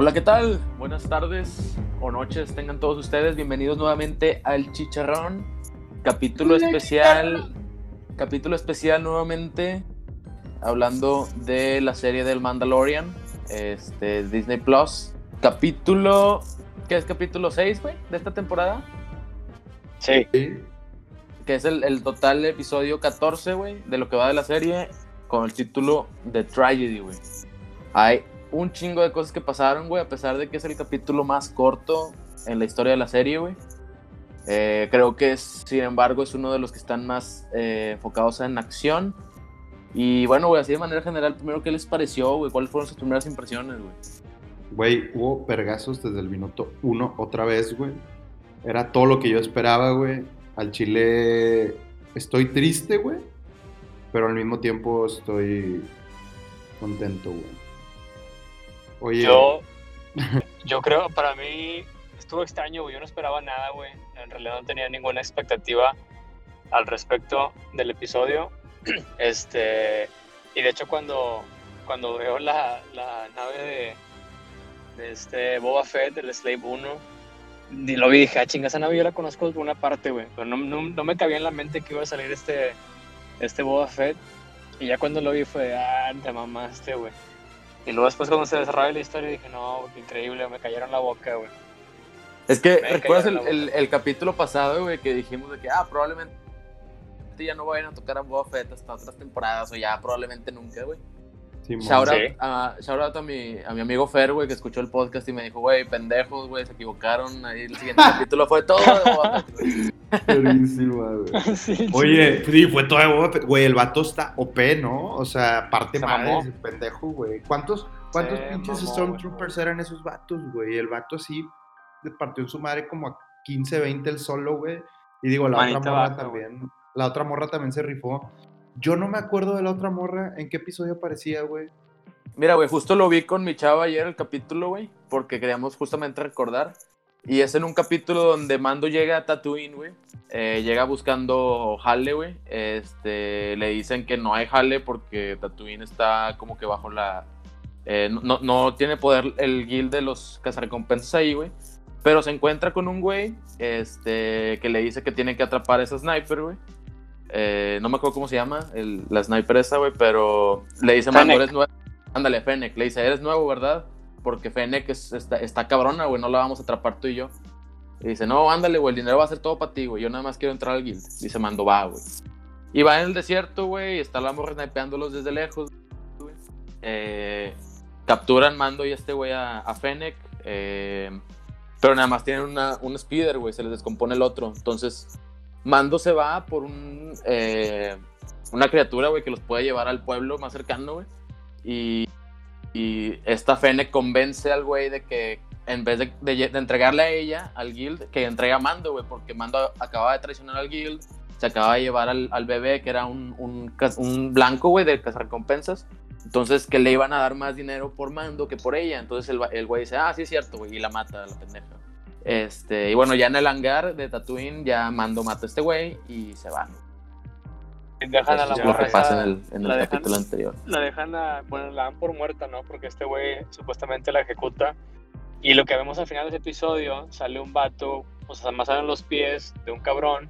Hola, ¿qué tal? Buenas tardes o noches tengan todos ustedes. Bienvenidos nuevamente al Chicharrón. Capítulo especial. Capítulo especial nuevamente. Hablando de la serie del Mandalorian. Este, Disney Plus. Capítulo. ¿Qué es capítulo 6, güey? De esta temporada. Sí. Que es el, el total episodio 14, güey. De lo que va de la serie. Con el título The Tragedy, güey. Hay un chingo de cosas que pasaron, güey, a pesar de que es el capítulo más corto en la historia de la serie, güey. Eh, creo que, es, sin embargo, es uno de los que están más eh, enfocados en acción. Y bueno, güey, así de manera general, primero, ¿qué les pareció, güey? ¿Cuáles fueron sus primeras impresiones, güey? Güey, hubo pergazos desde el minuto uno otra vez, güey. Era todo lo que yo esperaba, güey. Al Chile estoy triste, güey. Pero al mismo tiempo estoy contento, güey. Yo, yo creo, para mí estuvo extraño. Yo no esperaba nada, güey. En realidad no tenía ninguna expectativa al respecto del episodio. Este, y de hecho cuando, cuando veo la, la nave de, este Boba Fett, del Slave 1, y lo vi dije, ah, chinga, esa nave yo la conozco de una parte, güey. Pero no, no, no, me cabía en la mente que iba a salir este, este Boba Fett. Y ya cuando lo vi fue, ah, te mamaste, güey. Y luego después cuando se desarrolla la historia dije, no, increíble, me cayeron la boca, güey. Es que, ¿recuerdas el, el, el, capítulo pasado, güey, que dijimos de que, ah, probablemente ya no vayan a tocar a Boba Fett hasta otras temporadas o ya probablemente nunca, güey? Sí, shout, out, sí. shout out a mi, a mi amigo Fer, güey, que escuchó el podcast y me dijo, güey, pendejos, güey, se equivocaron. Ahí el siguiente capítulo fue todo de güey. sí, Oye, sí, fue todo de. Güey, el vato está OP, ¿no? O sea, parte madre ese pendejo, güey. ¿Cuántos, cuántos pinches mamó, Stormtroopers eran esos vatos, güey? El vato así partió en su madre como a 15, 20 el solo, güey. Y digo, la Manita otra morra vato, también. La otra morra también se rifó. Yo no me acuerdo de la otra morra. ¿En qué episodio aparecía, güey? Mira, güey, justo lo vi con mi chava ayer el capítulo, güey, porque queríamos justamente recordar. Y es en un capítulo donde Mando llega a Tatooine, güey. Eh, llega buscando Halle, güey. Este, le dicen que no hay Halle porque Tatooine está como que bajo la... Eh, no, no, tiene poder el guild de los cazarrecompensas ahí, güey. Pero se encuentra con un güey este, que le dice que tiene que atrapar a esa sniper, güey. Eh, no me acuerdo cómo se llama, el, la sniper esa, güey, pero le dice, Mando, eres nuevo. Ándale, Fennec. Le dice, eres nuevo, ¿verdad? Porque Fennec es, está, está, cabrona, güey, no la vamos a atrapar tú y yo. Y dice, no, ándale, güey, el dinero va a ser todo para ti, güey. Yo nada más quiero entrar al guild. Dice, Mando, va, güey. Y va en el desierto, güey, y está la morra snipeándolos desde lejos, güey. Eh, capturan Mando y este güey a, a Fennec. Eh, pero nada más tienen una, un speeder, güey, se les descompone el otro. Entonces, Mando se va por un, eh, una criatura, güey, que los puede llevar al pueblo más cercano, güey. Y, y, esta Fene convence al güey de que en vez de, de, entregarle a ella, al guild, que entrega a Mando, güey, porque Mando acaba de traicionar al guild, se acaba de llevar al, bebé, que era un, un, un blanco, güey, de recompensas. Entonces, que le iban a dar más dinero por Mando que por ella. Entonces el, el güey dice, ah, sí es cierto, güey, y la mata la pendeja. Este, y bueno, ya en el hangar de Tatooine, ya Mando mata a este güey y se van. Dejan a la. Lo que pasa en el, en el dejan, capítulo anterior. La dejan, a, bueno, la dan por muerta, ¿no? Porque este güey supuestamente la ejecuta. Y lo que vemos al final de ese episodio, sale un vato, o sea, en los pies de un cabrón,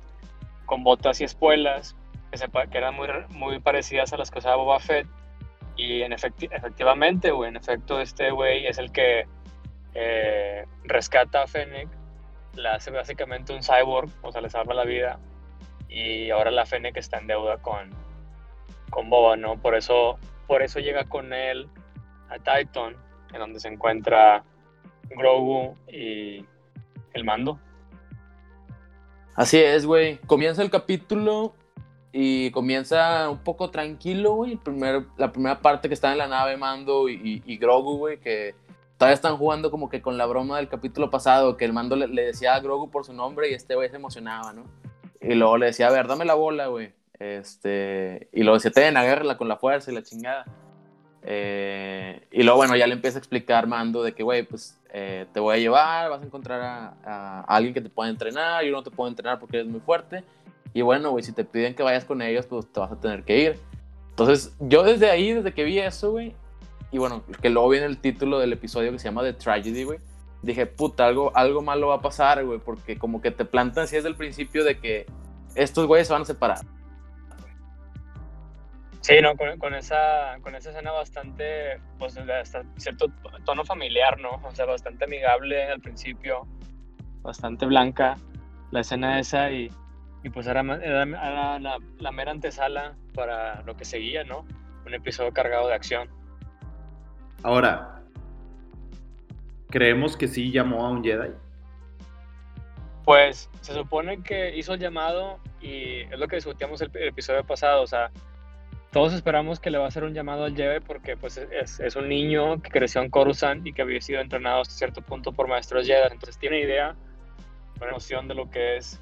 con botas y espuelas, que, se, que eran muy, muy parecidas a las que usaba Boba Fett. Y en efecti efectivamente, güey, en efecto, este güey es el que eh, rescata a Fennec, la hace básicamente un cyborg, o sea, le salva la vida. Y ahora la Fennec está en deuda con, con Boba, ¿no? Por eso, por eso llega con él a Titan, en donde se encuentra Grogu y el mando. Así es, güey. Comienza el capítulo y comienza un poco tranquilo, güey. Primer, la primera parte que está en la nave Mando y, y, y Grogu, güey, que todavía están jugando como que con la broma del capítulo pasado, que el Mando le, le decía a Grogu por su nombre y este güey se emocionaba, ¿no? Y luego le decía, a ver, dame la bola, güey. Este, y luego decía, ten, agárrala con la fuerza y la chingada. Eh, y luego, bueno, ya le empieza a explicar Mando de que, güey, pues eh, te voy a llevar, vas a encontrar a, a, alguien que te pueda entrenar, yo no te puedo entrenar porque eres muy fuerte. Y bueno, güey, si te piden que vayas con ellos, pues te vas a tener que ir. Entonces, yo desde ahí, desde que vi eso, güey, y bueno, que luego viene el título del episodio que se llama The Tragedy, güey. Dije, puta, algo, algo malo va a pasar, güey, porque como que te plantan así desde el principio de que estos güeyes se van a separar. Sí, no, con, esa, con esa escena bastante, pues, hasta cierto tono familiar, ¿no? O sea, bastante amigable al principio, bastante blanca la escena esa y, y pues era, era, la, la, mera antesala para lo que seguía, ¿no? Un episodio cargado de acción. Ahora, ¿creemos que sí llamó a un Jedi? Pues se supone que hizo el llamado y es lo que discutíamos el, episodio pasado, o sea, todos esperamos que le va a hacer un llamado al Jedi porque pues es, es, un niño que creció en Coruscant y que había sido entrenado hasta cierto punto por maestros Jedi, entonces tiene idea, una noción de lo que es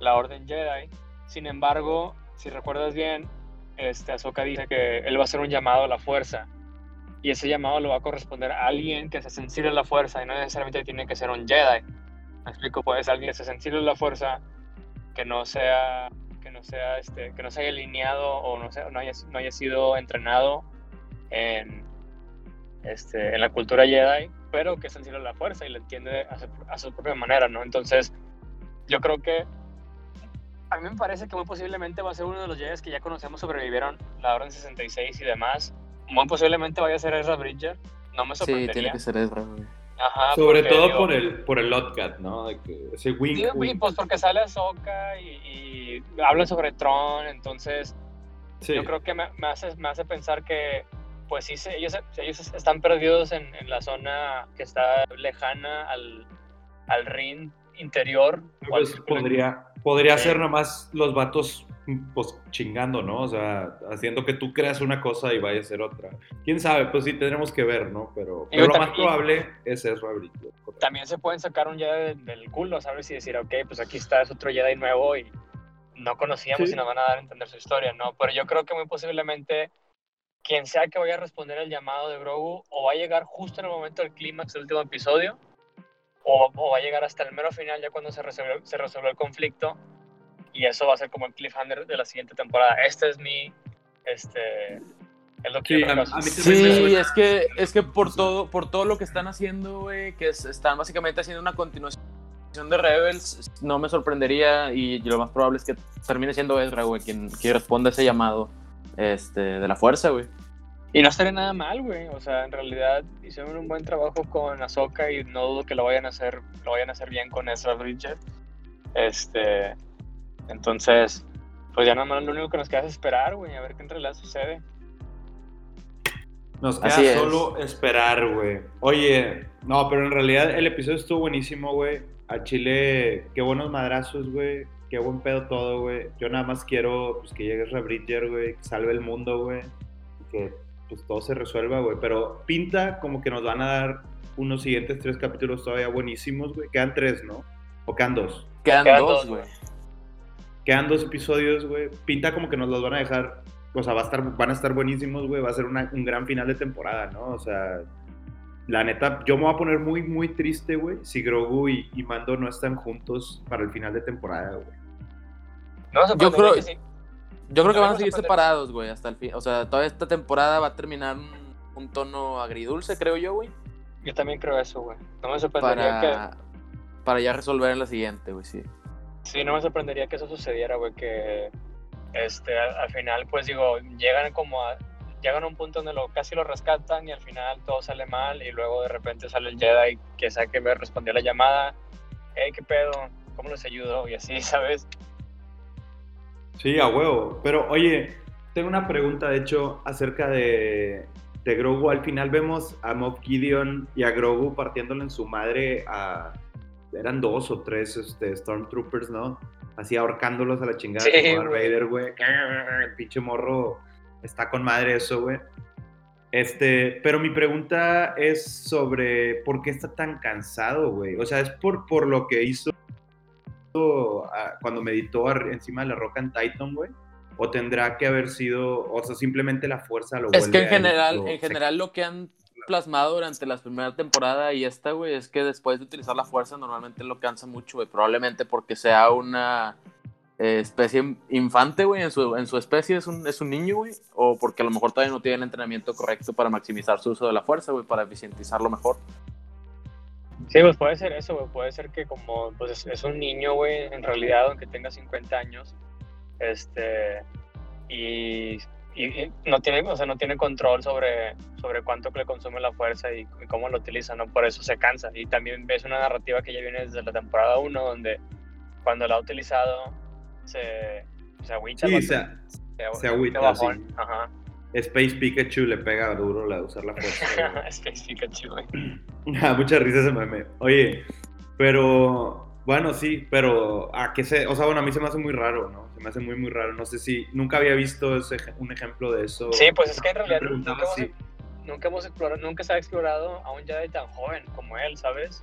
la Orden Jedi. Sin embargo, si recuerdas bien, este, Ahsoka dice que él va a hacer un llamado a la fuerza y ese llamado lo va a corresponder a alguien que se sensible a la fuerza y no necesariamente tiene que ser un Jedi. Me explico, puede ser alguien que se sensible a la fuerza que no sea que no sea este, que no se haya alineado o no, sea, no, haya, no haya sido entrenado en, este, en la cultura Jedi, pero que es sensible a la fuerza y lo entiende a su, propia manera, ¿no? Entonces, yo creo que a mí me parece que muy posiblemente va a ser uno de los Jedi que ya conocemos sobrevivieron la Orden 66 y demás. Muy posiblemente vaya a ser Ezra Bridger. No me sorprendería. Sí, tiene que ser Ezra. Sobre todo por el por el Lotcat, ¿no? De que ese wing, sí, pues porque sale Ahsoka y, y habla sobre Tron, entonces yo creo que me, me, hace, me hace pensar que pues sí, ellos, ellos están perdidos en, en la zona que está lejana al, al ring interior. Pues podría, podría ser nomás los vatos pues chingando, ¿no? O sea, haciendo que tú creas una cosa y vaya a ser otra. Quién sabe, pues sí tendremos que ver, ¿no? Pero, lo más probable es eso, Abrito. También se pueden sacar un Jedi del culo, ¿sabes? Y decir, ok, pues aquí está, es otro Jedi nuevo y no conocíamos y nos van a dar a entender su historia, ¿no? Pero yo creo que muy posiblemente quien sea que vaya a responder el llamado de Grogu o va a llegar justo en el momento del clímax del último episodio o, va a llegar hasta el mero final ya cuando se resuelve, se resuelve el conflicto y eso va a ser como el cliffhanger de la siguiente temporada. Este es mi, este, es lo que sí, es que es que por todo por todo lo que están haciendo, güey, que están básicamente haciendo una continuación de Rebels, no me sorprendería y lo más probable es que termine siendo Ezra, güey, quien, quien responda a ese llamado este, de la fuerza, güey. Y no estaría nada mal, güey. O sea, en realidad hicieron un buen trabajo con Ahsoka y no dudo que lo vayan a hacer, lo vayan a hacer bien con Ezra Bridger. Este, entonces, pues ya nada más lo único que nos queda es esperar, güey, a ver qué en realidad sucede. Nos queda solo esperar, güey. Oye, no, pero en realidad el episodio estuvo buenísimo, güey. A Chile, qué buenos madrazos, güey. Qué buen pedo todo, güey. Yo nada más quiero pues, que llegue Ezra Bridger, güey, que salve el mundo, güey. Que pues todo se resuelva, güey. Pero pinta como que nos van a dar unos siguientes tres capítulos todavía buenísimos, güey. Quedan tres, ¿no? ¿O quedan dos? Quedan, dos, güey. Quedan dos episodios, güey. Pinta como que nos los van a dejar. O sea, va a estar, van a estar buenísimos, güey. Va a ser un gran final de temporada, ¿no? O sea, la neta, yo me voy a poner muy, muy triste, güey, si Grogu y, Mando no están juntos para el final de temporada, güey. No, yo creo que sí. Yo creo que van a seguir separados, güey, hasta el fin. O sea, toda esta temporada va a terminar un, tono agridulce, creo yo, güey. Yo también creo eso, güey. No me sorprendería para... que. Para ya resolver en la siguiente, güey, sí. Sí, no me sorprendería que eso sucediera, güey, que este, al, final, pues digo, llegan como a. Llegan a un punto donde lo, casi lo rescatan y al final todo sale mal y luego de repente sale el Jedi que sabe que me respondió la llamada. Hey, ¿qué pedo? ¿Cómo les ayudo? Y así, ¿sabes? Sí, a huevo. Pero oye, tengo una pregunta, de hecho, acerca de, de Grogu. Al final vemos a Moff Gideon y a Grogu partiéndole en su madre a... Eran dos o tres este, Stormtroopers, ¿no? Así ahorcándolos a la chingada sí, como Vader, güey. El pinche morro está con madre eso, güey. Este, pero mi pregunta es sobre por qué está tan cansado, güey. O sea, es por, por lo que hizo cuando meditó encima de la roca en Titan, güey? ¿O tendrá que haber sido, o sea, simplemente la fuerza lo Es que en general, en general lo que han plasmado durante la primera temporada y esta, güey, es que después de utilizar la fuerza normalmente lo cansa mucho, güey. Probablemente porque sea una eh, especie infante, güey, en su, en su especie es un, es un niño, güey, o porque a lo mejor todavía no tiene el entrenamiento correcto para maximizar su uso de la fuerza, güey, para eficientizarlo mejor. Sí, pues puede ser eso, güey, puede ser que como pues es, un niño, güey, en realidad, aunque tenga 50 años, este, y, y, no tiene, o sea, no tiene control sobre, sobre cuánto le consume la fuerza y, cómo lo utiliza, ¿no? Por eso se cansa. Y también ves una narrativa que ya viene desde la temporada 1, donde cuando la ha utilizado se, se agüita. Sí, se, se, agüita, sí. Ajá. Space Pikachu le pega duro la de usar la fuerza. Space Pikachu, güey. Ah, mucha risa ese meme. Oye, pero bueno, sí, pero a qué se, o sea, bueno, a mí se me hace muy raro, ¿no? Se me hace muy muy raro. No sé si nunca había visto ese, un ejemplo de eso. Sí, pues es que en realidad nunca hemos, nunca hemos, explorado, nunca se ha explorado a un Jedi tan joven como él, ¿sabes?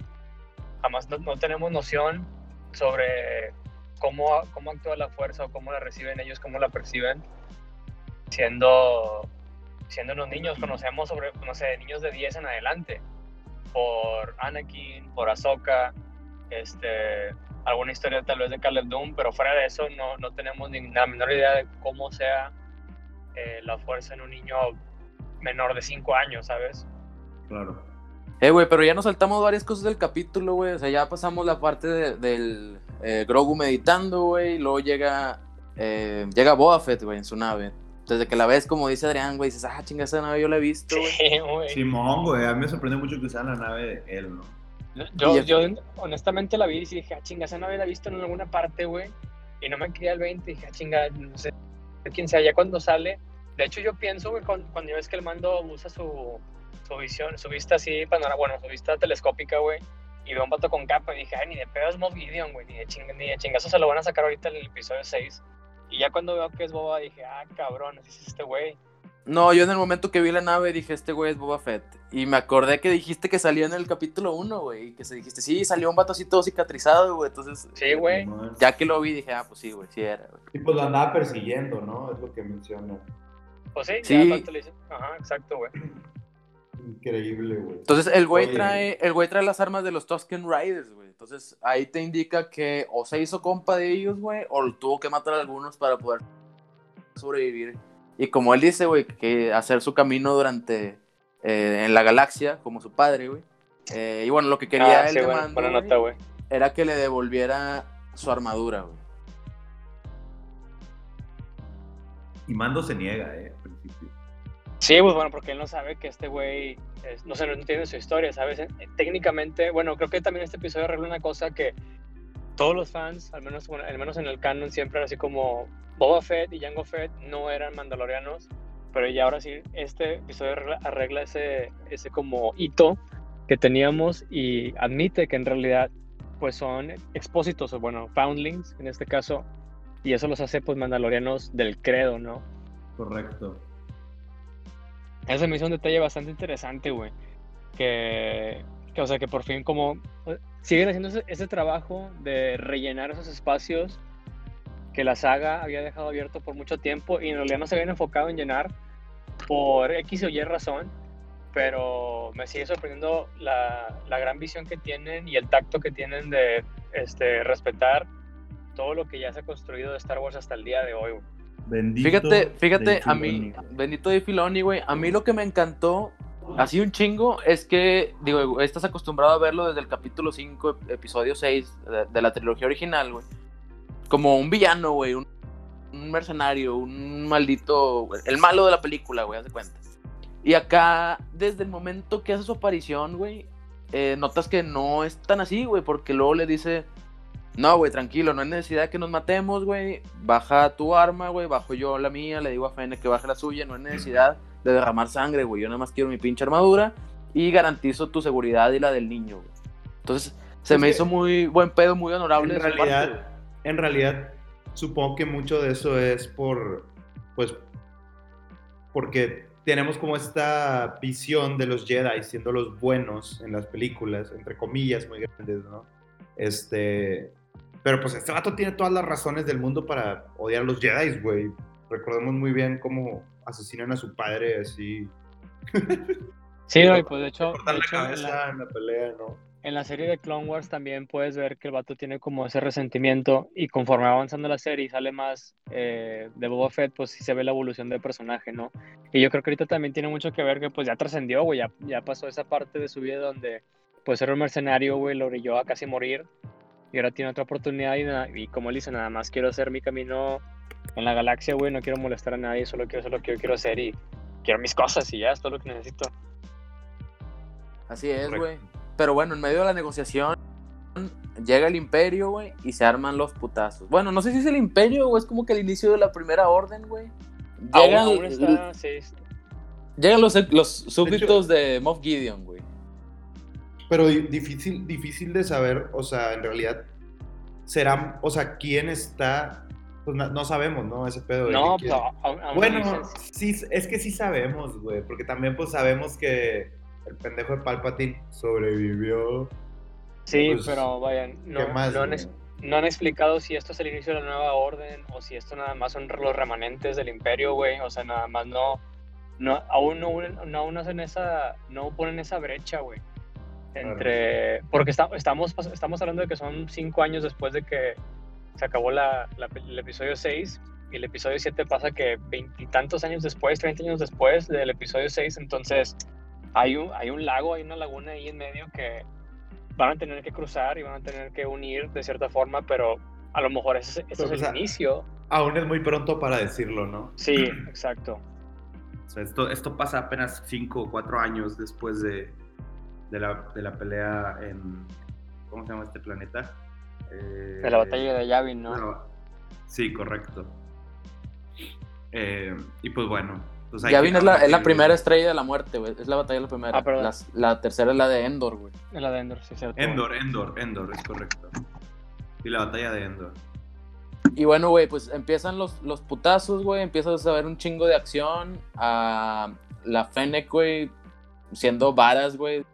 Jamás no, no tenemos noción sobre cómo, cómo actúa la fuerza o cómo la reciben ellos, cómo la perciben, siendo, siendo unos niños. Conocemos sobre, no sé, niños de 10 en adelante, por Anakin, por Ahsoka, este, alguna historia tal vez de Caleb Doom, pero fuera de eso no, no tenemos ni la menor idea de cómo sea eh, la fuerza en un niño menor de 5 años, ¿sabes? Claro. Eh, güey, pero ya nos saltamos varias cosas del capítulo, güey. O sea, ya pasamos la parte del eh, Grogu meditando, güey. Luego llega, eh, llega Boba Fett, güey, en su nave. Desde que la ves, como dice Adrián, güey, dices, ah, chinga, esa nave yo la he visto, güey. Simón, güey, a mí me sorprende mucho que sea la nave de él, ¿no? Yo, yo, honestamente la vi y dije, ah, chinga, esa la he visto en alguna parte, güey. Y no me quería el 20, dije, ah, chinga, no sé quién sea. Ya cuando sale, de hecho yo pienso, güey, cuando, cuando ves que el mando usa su, su visión, su vista así, bueno, su vista telescópica, güey, y veo un pato con capa y dije, ay, ni de pedo es Mob Gideon, güey, ni de, ching ni de chingazo se lo van a sacar ahorita en el episodio 6. Y ya cuando veo que es Boba, dije, ah, cabrón, así es este güey. No, yo en el momento que vi la nave dije, este güey es Boba Fett. Y me acordé que dijiste que salió en el capítulo 1, güey. Y que se dijiste, sí, salió un vato así todo cicatrizado, güey. Entonces, sí, güey. Ya que lo vi, dije, ah, pues sí, güey, sí era, güey. Y pues lo andaba persiguiendo, ¿no? Es lo que menciona. Pues sí, sí. Ya, le Ajá, exacto, güey. Increíble, güey. Entonces el güey trae, el güey trae las armas de los Tusken Riders, güey. Entonces ahí te indica que o se hizo compa de ellos, güey, o tuvo que matar a algunos para poder sobrevivir. Y como él dice, güey, que hacer su camino durante eh, en la galaxia, como su padre, güey. Eh, y bueno, lo que quería ah, él era que le devolviera su armadura, güey. Y Mando se niega, eh. Sí, pues bueno, porque él no sabe que este güey no, se, no tiene su historia, ¿sabes? Eh, técnicamente, bueno, creo que también este episodio arregla una cosa que todos los fans, al menos, al menos en el canon, siempre era así como Boba Fett y Jango Fett no eran mandalorianos, pero ya ahora sí, este episodio arregla ese, ese como hito que teníamos y admite que en realidad pues son expósitos, o bueno, foundlings en este caso, y eso los hace pues mandalorianos del credo, ¿no? Correcto. Esa me hizo un detalle bastante interesante, güey. Que, o sea, que por fin como eh, siguen haciendo ese, trabajo de rellenar esos espacios que la saga había dejado abierto por mucho tiempo y en realidad no se habían enfocado en llenar por X o Y razón, pero me sigue sorprendiendo la, la gran visión que tienen y el tacto que tienen de este, respetar todo lo que ya se ha construido de Star Wars hasta el día de hoy. Bendito fíjate, fíjate, a mí, bendito de Filoni, güey. A mí lo que me encantó, así un chingo, es que, digo, estás acostumbrado a verlo desde el capítulo 5, episodio 6 de, la trilogía original, güey. Como un villano, güey, un, mercenario, un maldito, el malo de la película, güey, haz de cuenta. Y acá, desde el momento que hace su aparición, güey, eh, notas que no es tan así, güey, porque luego le dice no, güey, tranquilo, no hay necesidad que nos matemos, güey. Baja tu arma, güey, bajo yo la mía, le digo a Fene que baje la suya, no hay necesidad de derramar sangre, güey. Yo nada más quiero mi pinche armadura y garantizo tu seguridad y la del niño, güey. Entonces, se me hizo muy buen pedo, muy honorable. En realidad, en realidad, supongo que mucho de eso es por, pues, porque tenemos como esta visión de los Jedi siendo los buenos en las películas, entre comillas muy grandes, ¿no? Este, pero pues este vato tiene todas las razones del mundo para odiar a los Jedi, güey. Recordemos muy bien cómo asesinan a su padre así. Sí, güey, pues de hecho. Cortan la cabeza en la pelea, ¿no? en la serie de Clone Wars también puedes ver que el vato tiene como ese resentimiento y conforme va avanzando la serie y sale más eh, de Boba Fett, pues sí se ve la evolución del personaje, ¿no? Y yo creo que ahorita también tiene mucho que ver que pues ya trascendió, güey, ya, ya pasó esa parte de su vida donde pues era un mercenario, güey, lo brilló a casi morir y ahora tiene otra oportunidad y, y como él dice, nada más quiero hacer mi camino en la galaxia, güey, no quiero molestar a nadie, solo quiero hacer lo que yo quiero hacer y quiero mis cosas y ya es todo lo que necesito. Así es, güey. Pero bueno, en medio de la negociación llega el imperio, güey, y se arman los putazos. Bueno, no sé si es el imperio o es como que el inicio de la primera orden, güey. Llegan, llegan los, los súbditos de, Moff Gideon, güey. Pero difícil, difícil de saber, o sea, en realidad, será, o sea, quién está pues no, sabemos, ¿no? Ese pedo de No, pues, Bueno, sí, es que sí sabemos, güey, porque también pues sabemos que el pendejo de Palpatine sobrevivió. Sí, pues, pero vayan, no, no, han, explicado si esto es el inicio de la nueva orden o si esto nada más son los remanentes del imperio, güey. O sea, nada más no, no aún no, no, hacen esa, no ponen esa brecha, güey. Entre, porque estamos, estamos hablando de que son cinco años después de que se acabó la, el episodio 6 y el episodio 7 pasa que veintitantos años después, 30 años después del episodio 6, entonces hay un, hay un lago, hay una laguna ahí en medio que van a tener que cruzar y van a tener que unir de cierta forma, pero a lo mejor ese, es el inicio. Aún es muy pronto para decirlo, ¿no? Sí, exacto. esto, esto pasa apenas 5 o 4 años después de, de, la, de la pelea en... ¿Cómo se llama este planeta? De la batalla de Yavin, ¿no? sí, correcto. Eh, y pues bueno, pues Yavin es la, es la, primera estrella de la muerte, güey. Es la batalla de la primera. Ah, la, tercera es la de Endor, güey. Es la de Endor, sí, cierto. Endor, Endor, Endor, es correcto. Y la batalla de Endor. Y bueno, güey, pues empiezan los, los putazos, güey. Empiezas a ver un chingo de acción. A la Fennec, güey, siendo varas, güey.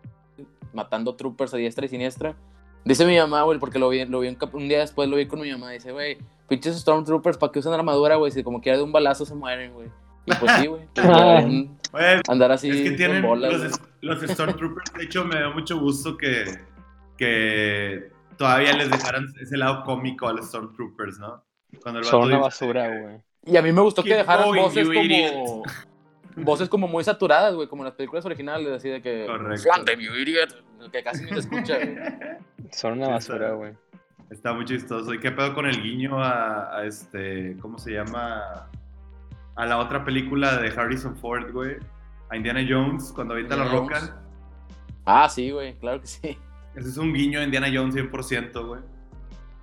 Matando troopers a diestra y siniestra. Dice mi mamá, güey, porque lo vi, lo vi un, día después, lo vi con mi mamá. Dice, güey, pinches Stormtroopers, ¿para qué usan armadura, güey? Si como quiera de un balazo se mueren, güey. Y pues sí, güey. andar así. Es que tienen los, los, Stormtroopers. De hecho, me da mucho gusto que, que todavía les dejaran ese lado cómico a los Stormtroopers, ¿no? Cuando Son una basura, güey. Y a mí me gustó que dejaran voces como. Voces como muy saturadas, güey, como en las películas originales, así de que. Correcto. you idiot. Que casi ni se escucha, güey. Son una basura, güey. Está muy chistoso. ¿Y qué pedo con el guiño a, a este. ¿Cómo se llama? a la otra película de Harrison Ford, güey. A Indiana Jones, cuando avienta la roca. Ah, sí, güey, claro que sí. Ese es un guiño a Indiana Jones 100%, güey.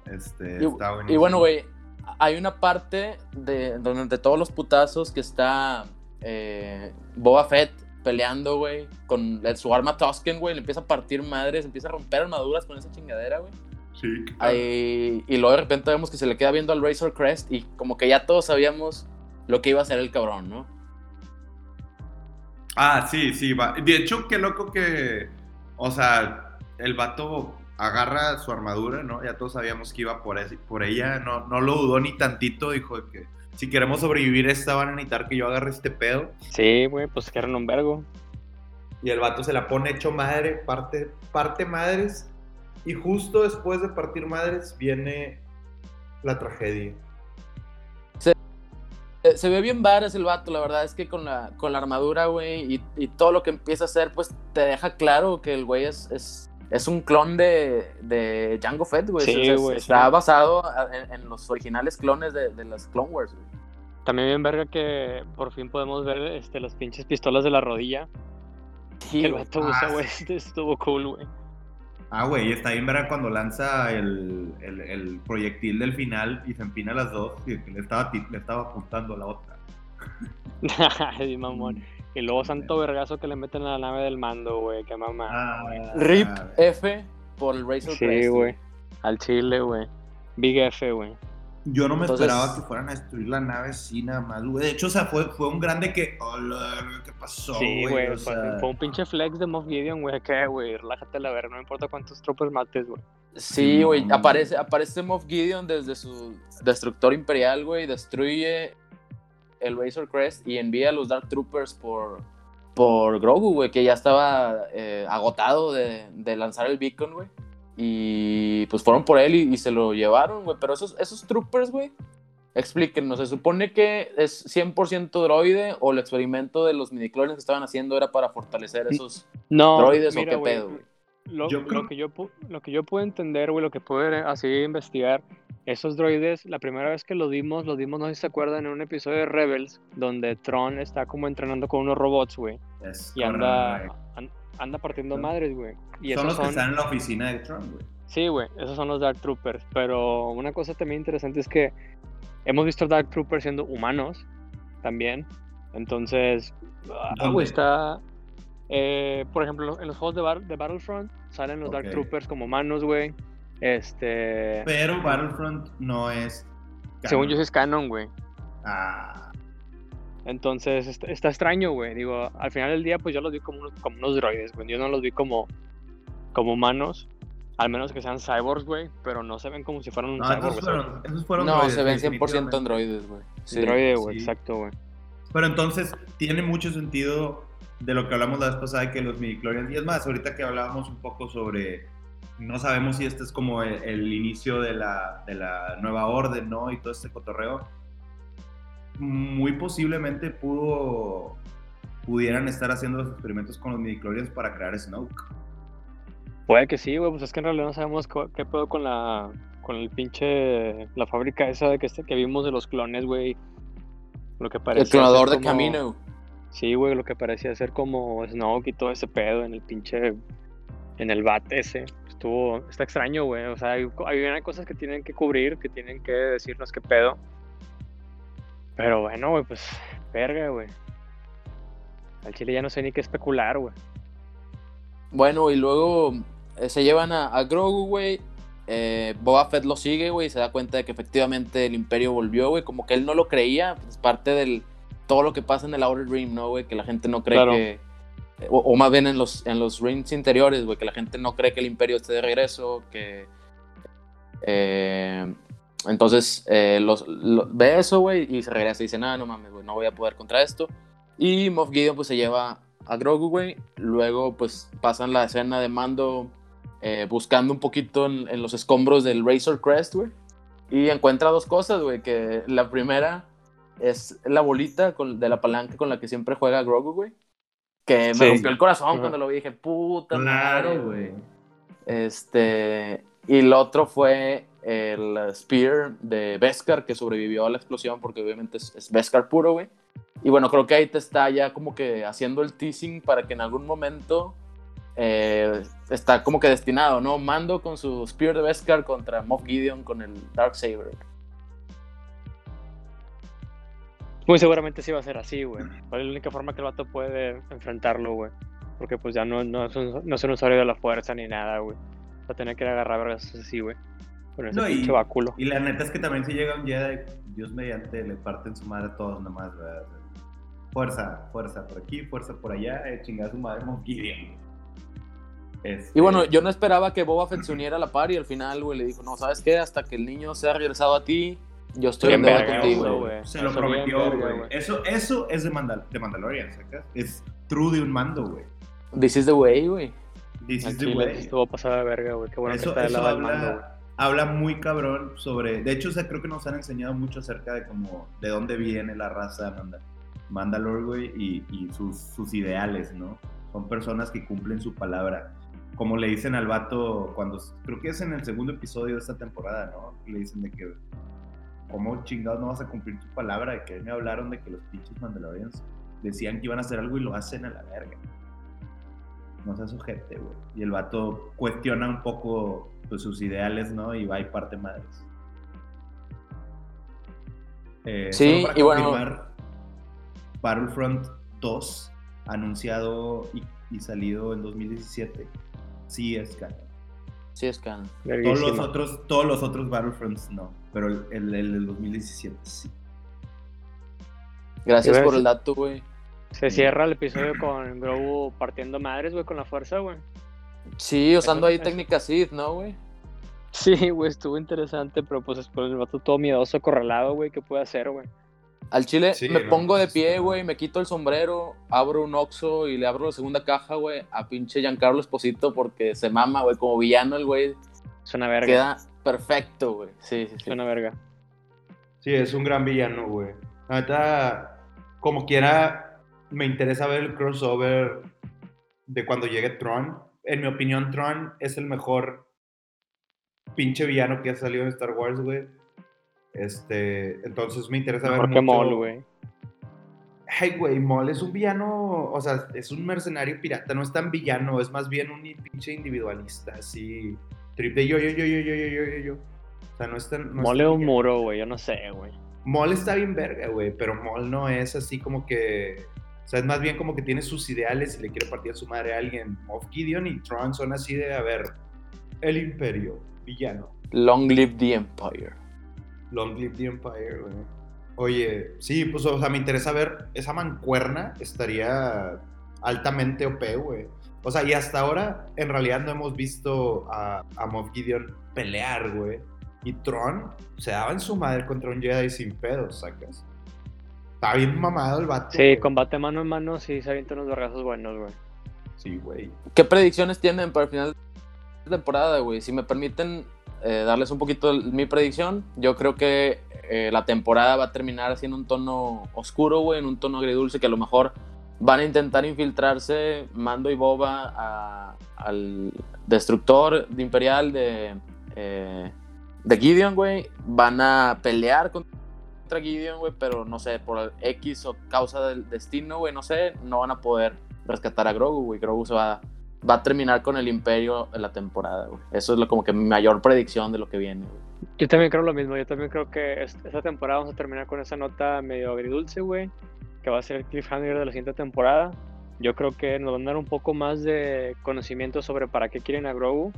Este, y, está buenísimo. Y bueno, güey, hay una parte de, donde de todos los putazos que está eh, Boba Fett peleando, güey, con su arma Tusken, güey, le empieza a partir madres, empieza a romper armaduras con esa chingadera, güey. Sí. y luego de repente vemos que se le queda viendo al Razor Crest y como que ya todos sabíamos lo que iba a hacer el cabrón, ¿no? Ah, sí, sí, va. De hecho, qué loco que, o sea, el vato agarra su armadura, ¿no? Ya todos sabíamos que iba por, por ella, no, no lo dudó ni tantito, dijo que si queremos sobrevivir esta van a necesitar que yo agarre este pedo. Sí, güey, pues que un vergo. Y el vato se la pone hecho madre, parte, parte madres, y justo después de partir madres viene la tragedia. Eh, se ve bien varas el vato, la verdad es que con la, con la armadura, güey, y, todo lo que empieza a hacer, pues te deja claro que el güey es, es, un clon de, de Django Fett, güey. Sí, güey. Está basado en, los originales clones de, de las Clone Wars, güey. También bien verga que por fin podemos ver este, las pinches pistolas de la rodilla. Sí, el vato usa, ah, güey. Estuvo cool, güey. Ah, güey, está bien verga cuando lanza el, el, proyectil del final y se empina las dos y le estaba, le estaba apuntando a la otra. Ay, mamón. Y luego santo vergazo que le meten a la nave del mando, güey, qué mamá. Ah, RIP F por el Razor Sí, güey. Al chile, güey. Big F, güey. Yo no me esperaba que fueran a destruir la nave así nada más, güey. De hecho, o sea, fue, fue un grande que. ¿Qué pasó, Sí, güey. Fue, un pinche flex de Moff Gideon, güey. ¿Qué, güey? Relájate la verga. No importa cuántos tropas mates, güey. Sí, güey. Aparece, aparece Moff Gideon desde su destructor imperial, güey. Destruye el Razor Crest y envía a los Dark Troopers por, por Grogu, güey, que ya estaba eh, agotado de, lanzar el beacon, güey. Y pues fueron por él y, se lo llevaron, güey. Pero esos, esos troopers, güey, explíquenos, ¿se supone que es 100% droide o el experimento de los midichlorians que estaban haciendo era para fortalecer esos droides o qué pedo, güey? Lo, que yo, lo que yo puedo entender, güey, lo que puedo así investigar, esos droides, la primera vez que los dimos, los dimos, no sé si se acuerdan, en un episodio de Rebels, donde Tron está como entrenando con unos robots, güey. Y anda, anda partiendo madres, güey. son los que están en la oficina de Tron, güey. Sí, güey, esos son los Dark Troopers. Pero una cosa también interesante es que hemos visto Dark Troopers siendo humanos también. Entonces, ah, güey, está eh, por ejemplo, en los juegos de, de Battlefront salen los Dark Troopers como manos, güey. Este. Pero Battlefront no es. Según yo, es canon, güey. Ah. Entonces, está, extraño, güey. Digo, al final del día, pues yo los vi como unos, como unos droides, güey. Yo no los vi como, como humanos. Al menos que sean cyborgs, güey. Pero no se ven como si fueran un no, cyborg. Esos fueron, no, se ven 100% androides, güey. Sí, Androide, güey, exacto, güey. Pero entonces, tiene mucho sentido de lo que hablamos la vez pasada, que los midichlorians, y es más, ahorita que hablábamos un poco sobre, no sabemos si este es como el, inicio de la, de la, nueva orden, ¿no? Y todo este cotorreo, muy posiblemente pudo, pudieran estar haciendo los experimentos con los midichlorians para crear Snoke. Puede que sí, güey, pues es que en realidad no sabemos qué pedo con la, con el pinche, la fábrica esa de que, este, que vimos de los clones, güey. Lo que parece. El clonador de camino. Sí, güey, lo que parecía ser como Snoke y todo ese pedo en el pinche. En el bat ese. Estuvo. Está extraño, güey. O sea, hay, hay cosas que tienen que cubrir, que tienen que decirnos qué pedo. Pero bueno, güey, pues. Verga, güey. Al chile ya no sé ni qué especular, güey. Bueno, y luego eh, se llevan a, Grogu, güey. Eh, Boba Fett lo sigue, güey, y se da cuenta de que efectivamente el Imperio volvió, güey. Como que él no lo creía, es parte del todo lo que pasa en el Outer Rim, ¿no, güey? Que la gente no cree que... O, más bien en los, en los rings interiores, güey, que la gente no cree que el imperio esté de regreso, que... Eh, entonces, eh, los, ve eso, güey, y se regresa y dice, nada, no mames, güey, no voy a poder contra esto. Y Moff Gideon, pues, se lleva a Grogu, güey. Luego, pues, pasan la escena de Mando eh, buscando un poquito en, en, los escombros del Razor Crest, güey. Y encuentra dos cosas, güey, que la primera es la bolita de la palanca con la que siempre juega Grogu, güey. Que me rompió el corazón cuando lo vi. Dije, puta Claro, güey. Este. Y el otro fue el Spear de Beskar, que sobrevivió a la explosión, porque obviamente es, es Beskar puro, güey. Y bueno, creo que ahí te está ya como que haciendo el teasing para que en algún momento eh, está como que destinado, ¿no? Mando con su Spear de Beskar contra Moff Gideon con el Dark Saber. Muy seguramente sí va a ser así, güey. Es la única forma que el vato puede enfrentarlo, güey. Porque pues ya no, no, es un, no es un usuario de la fuerza ni nada, güey. Va a tener que agarrar vergas así, güey. Con ese pinche báculo. Y la neta es que también si llega un Jedi, Dios mediante, le parten su madre a todos nomás, güey. Fuerza, fuerza por aquí, fuerza por allá, eh, chingada su madre Gideon. Este... Y bueno, yo no esperaba que Boba Fett se uniera a la par y al final, güey, le dijo, no, ¿sabes qué? Hasta que el niño se ha regresado a ti, yo estoy en verga contigo, güey. Se lo prometió, güey. Eso, eso es de, Mandal de Mandalorian, ¿sacas? Es true de un mando, güey. This is the way, güey. This is the way. Estuvo pasada de verga, güey. Qué bueno eso, que está del lado habla, del mando, güey. Habla muy cabrón sobre. De hecho, o sea, creo que nos han enseñado mucho acerca de cómo. de dónde viene la raza de Mandal Mandalore, güey, y, y sus, sus ideales, ¿no? Son personas que cumplen su palabra como le dicen al vato cuando creo que es en el segundo episodio de esta temporada, ¿no? Le dicen de que ¿cómo chingados no vas a cumplir tu palabra? De que me hablaron de que los pinches Mandalorians decían que iban a hacer algo y lo hacen a la verga. No seas ojete, güey. Y el vato cuestiona un poco pues, sus ideales, ¿no? Y va y parte madres. Eh, sí, y bueno. Battlefront 2, anunciado y, y, salido en 2017, sí es canon. Sí es canon. Todos los, otros, todos los otros Battlefronts no pero el, del 2017 sí. Gracias por el dato, güey. Se cierra el episodio con Grogu partiendo madres, güey, con la fuerza, güey. Sí, usando ahí técnica Sith, ¿no, güey? Sí, güey, estuvo interesante, pero pues después el vato todo miedoso, acorralado, güey, ¿qué puede hacer, güey? Al chile me pongo de pie, güey, me quito el sombrero, abro un Oxxo y le abro la segunda caja, güey, a pinche Giancarlo Esposito porque se mama, güey, como villano el güey. Es una verga. Queda perfecto, güey. Sí, sí, sí. Es una verga. Sí, es un gran villano, güey. Ahorita, como quiera, me interesa ver el crossover de cuando llegue Tron. En mi opinión, Tron es el mejor pinche villano que ha salido en Star Wars, güey. Este, entonces me interesa ver. ¿Por qué Maul, güey? Hey, güey, Maul es un villano, o sea, es un mercenario pirata, no es tan villano, es más bien un pinche individualista, así. Trip de yo, yo, yo, yo, yo, yo, yo, yo. O sea, no es tan. No es un muro, güey, yo no sé, güey. Maul está bien verga, güey, pero Maul no es así como que. O sea, es más bien como que tiene sus ideales y le quiere partir a su madre a alguien. Moff Gideon y Tron son así de, a ver, el imperio, villano. Long live the Empire. Long Live the Empire, güey. Oye, sí, pues, o sea, me interesa ver esa mancuerna, estaría altamente OP, güey. O sea, y hasta ahora, en realidad no hemos visto a, a Moff Gideon pelear, güey. Y Tron se daba en su madre contra un Jedi sin pedos, ¿sacas? Está bien mamado el vato. Sí, combate mano en mano, sí, se avientan unos barrazos buenos, güey. Sí, güey. ¿Qué predicciones tienen para el final de temporada, güey? Si me permiten, eh, darles un poquito mi predicción. Yo creo que eh, la temporada va a terminar así en un tono oscuro, güey, en un tono agridulce, que a lo mejor van a intentar infiltrarse Mando y Boba al destructor de imperial de, eh, de Gideon, güey. Van a pelear contra Gideon, güey, pero no sé, por X o causa del destino, güey, no sé, no van a poder rescatar a Grogu, güey. Grogu se va a va a terminar con el imperio en la temporada, güey. Eso es lo, como que mi mayor predicción de lo que viene, güey. Yo también creo lo mismo, yo también creo que esta temporada vamos a terminar con esa nota medio agridulce, güey, que va a ser el cliffhanger de la siguiente temporada. Yo creo que nos van a dar un poco más de conocimiento sobre para qué quieren a Grogu.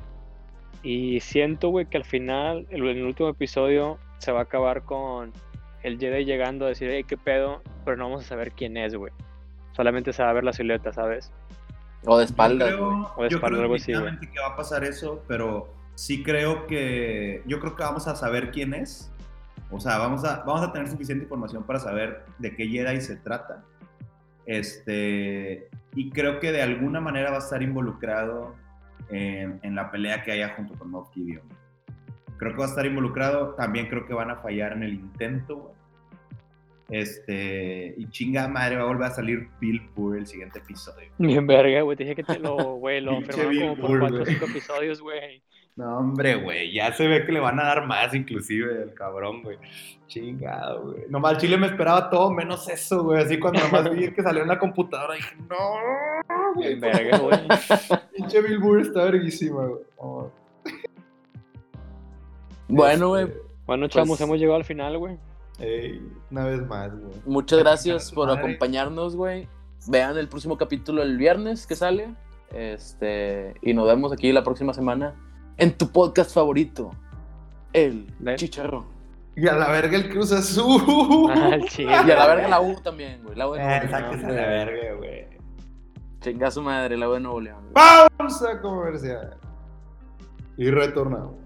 Y siento, güey, que al final, en el último episodio, se va a acabar con el Jedi llegando a decir, hey, qué pedo, pero no vamos a saber quién es, güey. Solamente se va a ver la silueta, ¿sabes? O de espaldas. Yo creo, o de espalda, algo así, que va a pasar eso, pero sí creo que. Yo creo que vamos a saber quién es. O sea, vamos a, vamos a tener suficiente información para saber de qué Jedi se trata. Este. Y creo que de alguna manera va a estar involucrado en, en la pelea que haya junto con Moff Gideon. Creo que va a estar involucrado. También creo que van a fallar en el intento, este, y chinga madre, va a volver a salir Bill Burr el siguiente episodio. Bien verga, güey, te dije que te lo, güey, lo como por 4 o 5 episodios, güey. No, hombre, güey, ya se ve que le van a dar más inclusive el cabrón, güey. Chingado, güey. Nomás Chile me esperaba todo menos eso, güey. Así cuando nomás vi que salió en la computadora dije, no, güey. verga, güey. Pinche Bill Burr está verguísima, güey. Bueno, güey. Este, bueno, chavos, pues hemos llegado al final, güey una vez más, güey. Muchas gracias por acompañarnos, güey. Vean el próximo capítulo el viernes que sale. Este, y nos vemos aquí la próxima semana en tu podcast favorito, El Chicharro. Y a la verga el Cruz Azul. Ah, y a la verga la U también, güey. La U de Nuevo eh, a la verga, güey. Chinga su madre, la U de Nuevo León. Vamos a comercial. Y retornamos.